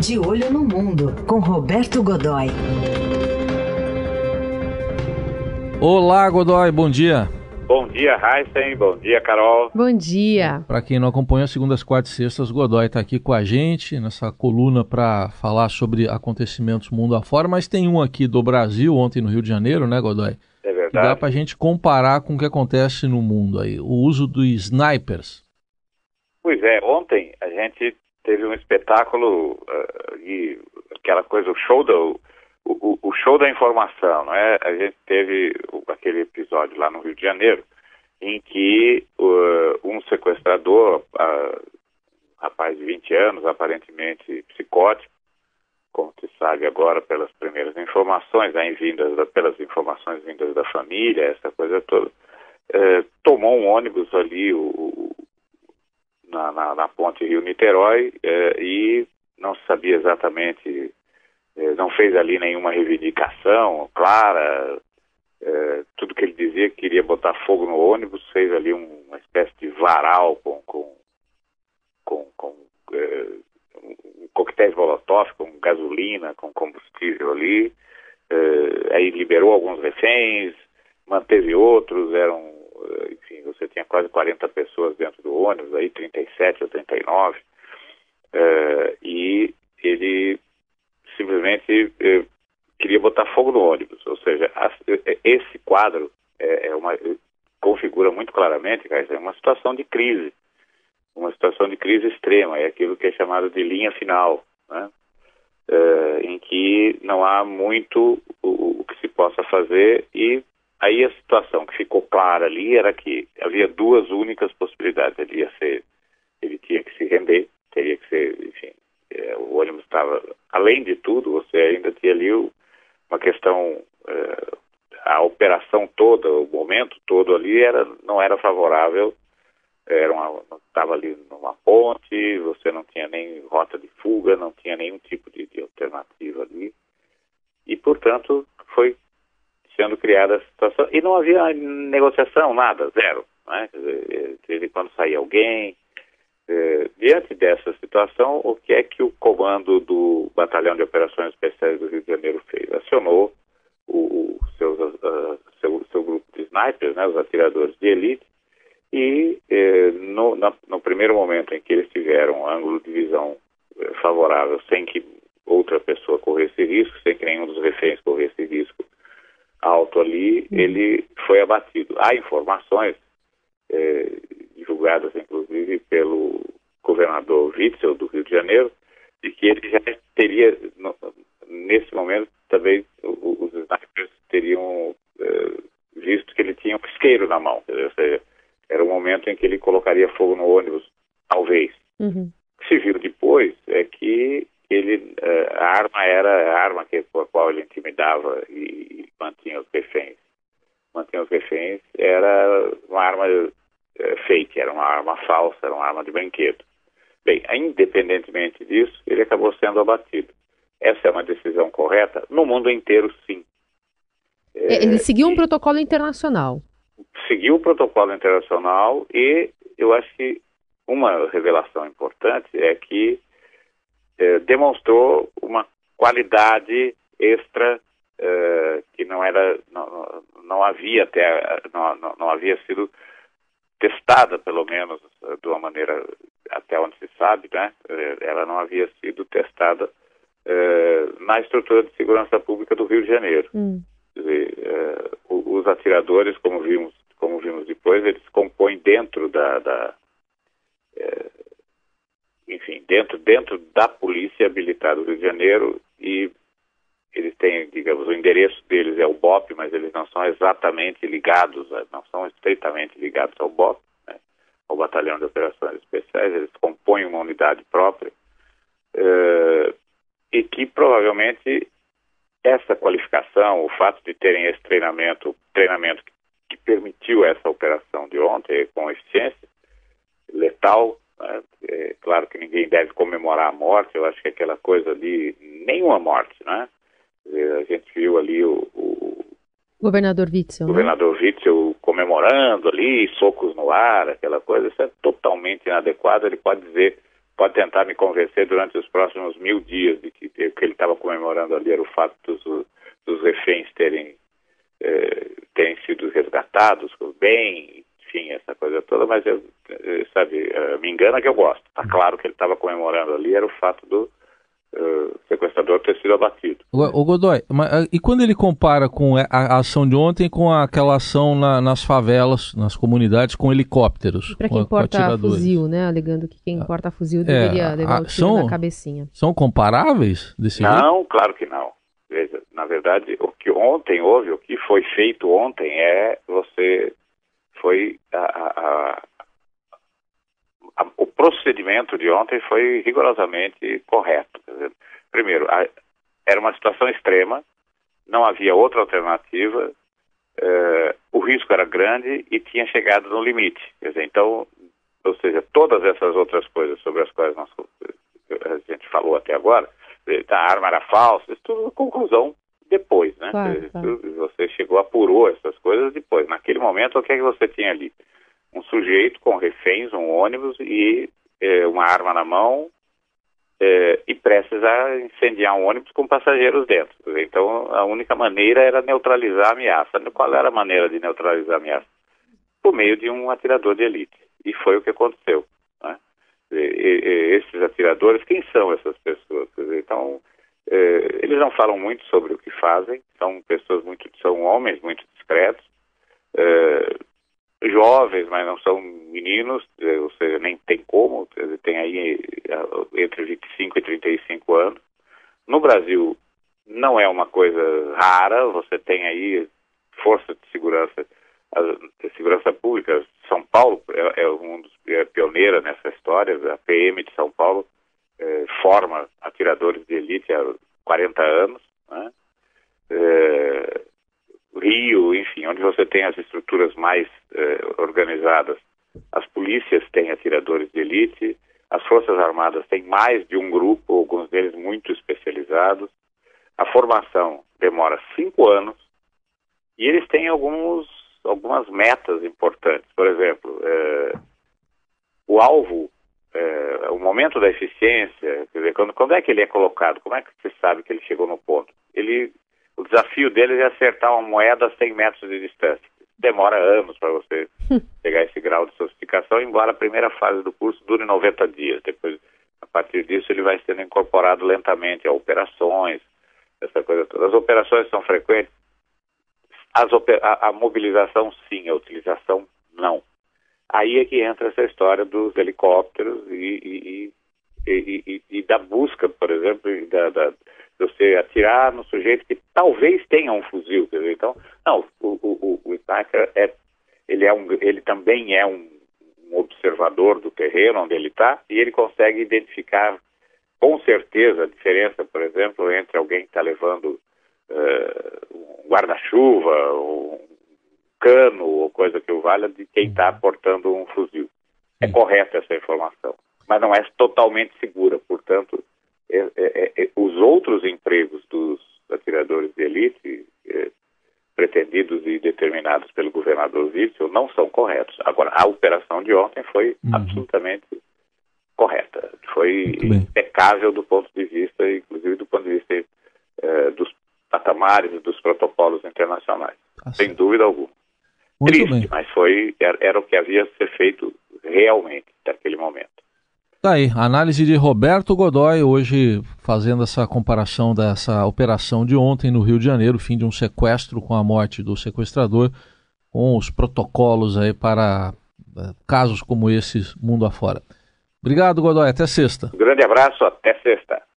De Olho no Mundo, com Roberto Godoy. Olá, Godoy, bom dia. Bom dia, Heisen. Bom dia, Carol. Bom dia. Para quem não acompanha, segundas, quartas e sextas, Godoy está aqui com a gente nessa coluna para falar sobre acontecimentos mundo afora, mas tem um aqui do Brasil, ontem no Rio de Janeiro, né, Godoy? É verdade. Dá para a gente comparar com o que acontece no mundo aí, o uso dos snipers. Pois é, ontem a gente teve um espetáculo uh, aquela coisa, o show do o, o, show da informação, não é? A gente teve aquele episódio lá no Rio de Janeiro em que uh, um sequestrador, uh, rapaz de 20 anos, aparentemente psicótico, como se sabe agora pelas primeiras informações, aí vindas da, pelas informações vindas da família, essa coisa toda, uh, tomou um ônibus ali o, na, na, na ponte Rio-Niterói uh, e não se sabia exatamente é, não fez ali nenhuma reivindicação clara, é, tudo que ele dizia que queria botar fogo no ônibus, fez ali um, uma espécie de varal com, com, com, com um coquetéis molotov, com gasolina, com combustível ali, aí liberou alguns reféns, manteve outros, eram, é, enfim, você tinha quase 40 pessoas dentro do ônibus, aí 37 ou 39, é, e ele simplesmente eh, queria botar fogo no ônibus. Ou seja, a, eh, esse quadro é, é uma, configura muito claramente, é uma situação de crise, uma situação de crise extrema, é aquilo que é chamado de linha final, né? Eh, em que não há muito o, o que se possa fazer e aí a situação que ficou clara ali era que havia duas únicas possibilidades. Ele ia ser, ele tinha que se render, teria que ser, enfim, é, o ônibus estava, além de tudo, você ainda tinha ali uma questão, é, a operação toda, o momento todo ali era, não era favorável, era uma, estava ali numa ponte, você não tinha nem rota de fuga, não tinha nenhum tipo de, de alternativa ali, e portanto foi sendo criada a situação, e não havia negociação, nada, zero, né? em quando saía alguém, é, diante dessa situação, o que é que o comando do Batalhão de Operações Especiais do Rio de Janeiro fez? Acionou o, o seus, uh, seu, seu, grupo de snipers, né, os atiradores de elite, e eh, no, na, no, primeiro momento em que eles tiveram um ângulo de visão eh, favorável, sem que outra pessoa corresse risco, sem que nenhum dos reféns corresse risco alto ali, ele foi abatido. Há informações eh, divulgadas inclusive pelo governador Witzel do Rio de Janeiro, de que ele já teria, nesse momento, também os snipers teriam eh, visto que ele tinha um isqueiro na mão, ou seja, era o momento em que ele colocaria fogo no ônibus, talvez. Uhum. O que se viu depois é que ele, eh, a arma era a arma que, com a qual ele intimidava e, mantinha os reféns. Mantinha os reféns, era uma arma é, fake, era uma arma falsa, era uma arma de brinquedo. Bem, independentemente disso, ele acabou sendo abatido. Essa é uma decisão correta? No mundo inteiro, sim. É, ele seguiu um protocolo internacional. Seguiu o protocolo internacional e eu acho que uma revelação importante é que é, demonstrou uma qualidade extra é, que não era não, não havia até não, não, não havia sido testada, pelo menos, eh, de uma maneira até onde se sabe, né? Eh, ela não havia sido testada eh, na estrutura de segurança pública do Rio de Janeiro. Hum. Dizer, os atiradores, como vimos, como vimos depois, eles compõem dentro da, da enfim, dentro, dentro da polícia militar do Rio de Janeiro e eles têm, digamos, o endereço deles é o BOP, mas eles não são exatamente ligados, não são estreitamente ligados ao BOP, né, ao Batalhão de Operações Especiais, eles compõem uma unidade própria uh, e que provavelmente essa qualificação, o fato de terem esse treinamento, treinamento que permitiu essa operação de ontem com eficiência letal, é claro que ninguém deve comemorar a morte, eu acho que aquela coisa ali, nenhuma morte, né? A gente viu ali o, o governador Witzel, né? governador né? Witzel comemorando ali, socos no ar, aquela coisa, isso é totalmente inadequado. Ele pode dizer pode tentar me convencer durante os próximos mil dias de que o que ele estava comemorando ali era o fato dos, dos reféns terem, eh, terem sido resgatados bem, enfim, essa coisa toda, mas eu, eh, sabe, uh, me engana que eu gosto. Está claro que ele estava comemorando ali era o fato do uh, sequestrador ter sido abatido. O, o Godoy, mas, e quando ele compara com a, a, ação de ontem com aquela ação na, nas favelas, nas comunidades, com helicópteros? Para quem com, porta com fuzil, né? Alegando que quem porta fuzil deveria é, levar o tiro são, na cabecinha. São comparáveis desse Não, jeito? claro que não. Veja, na verdade, o que ontem houve, o que foi feito ontem é você foi a, a, a, o procedimento de ontem foi rigorosamente correto. Dizer, primeiro, era uma situação extrema, não havia outra alternativa, uh, o risco era grande e tinha chegado no limite. Dizer, então, ou seja, todas essas outras coisas sobre as quais nós, a gente falou até agora, a arma era falsa, isso tudo conclusão depois, né? Claro, claro. Você chegou, apurou essas coisas depois. Naquele momento, o que é que você tinha ali? Um sujeito com reféns, um ônibus e é, uma arma na mão é, e prestes a incendiar um ônibus com passageiros dentro. Então, a única maneira era neutralizar a ameaça. Qual era a maneira de neutralizar a ameaça? Por meio de um atirador de elite. E foi o que aconteceu. Né? E, e, esses atiradores, quem são essas pessoas? Então, eh, eles não falam muito sobre o que fazem, são pessoas muito, são homens muito discretos, eh, jovens, mas não são meninos, eh, ou seja, nem tem como, tem aí entre 25 e 35 anos. No Brasil não é uma coisa rara, você tem aí força de segurança, a segurança pública, São Paulo é, é um dos é pioneira nessa história, a PM de São Paulo eh, forma atiradores de elite há 40 anos, né? eh, Rio, enfim, onde você tem as estruturas mais eh, organizadas, as polícias têm atiradores de elite, as Forças Armadas têm mais de um grupo, alguns deles muito especializados. A formação demora cinco anos e eles têm alguns, algumas metas importantes. Por exemplo, eh, o alvo é, o momento da eficiência, quer dizer, quando, quando é que ele é colocado? Como é que você sabe que ele chegou no ponto? Ele, o desafio dele é acertar uma moeda a 100 metros de distância. Demora anos para você pegar esse grau de sofisticação, embora a primeira fase do curso dure 90 dias. Depois, a partir disso, ele vai sendo incorporado lentamente a operações, essa coisa toda. As operações são frequentes? As, a, a mobilização, sim, a utilização, não. Aí é que entra essa história dos helicópteros e, e, e, e da busca, por exemplo, da, da, de você atirar no sujeito que talvez tenha um fuzil. Dizer, então, não, o, o, o Itaca é, ele, é um, ele também é um, um observador do terreno onde ele está e ele consegue identificar com certeza a diferença, por exemplo, entre alguém que está levando uh, um guarda-chuva, um cano ou coisa que o valha de quem está portando um fuzil. É correta essa informação, mas não é totalmente segura. Portanto, é, é, é, é os outros empregos dos atiradores de elite, é, pretendidos e determinados pelo governador Witzel, não são corretos. Agora, a operação de ontem foi uhum. absolutamente correta. Foi impecável do ponto de vista, inclusive do ponto de vista é, dos patamares e dos protocolos internacionais. Ah, sem dúvida alguma. Muito Triste, bem. mas foi, era, era o que havia de ser feito realmente naquele momento. Tá aí, análise de Roberto Godoy, hoje fazendo essa comparação dessa operação de ontem no Rio de Janeiro, fim de um sequestro com a morte do sequestrador, com os protocolos aí para eh, casos como esses mundo afora. Obrigado, Godoy, até sexta. Um grande abraço, até sexta.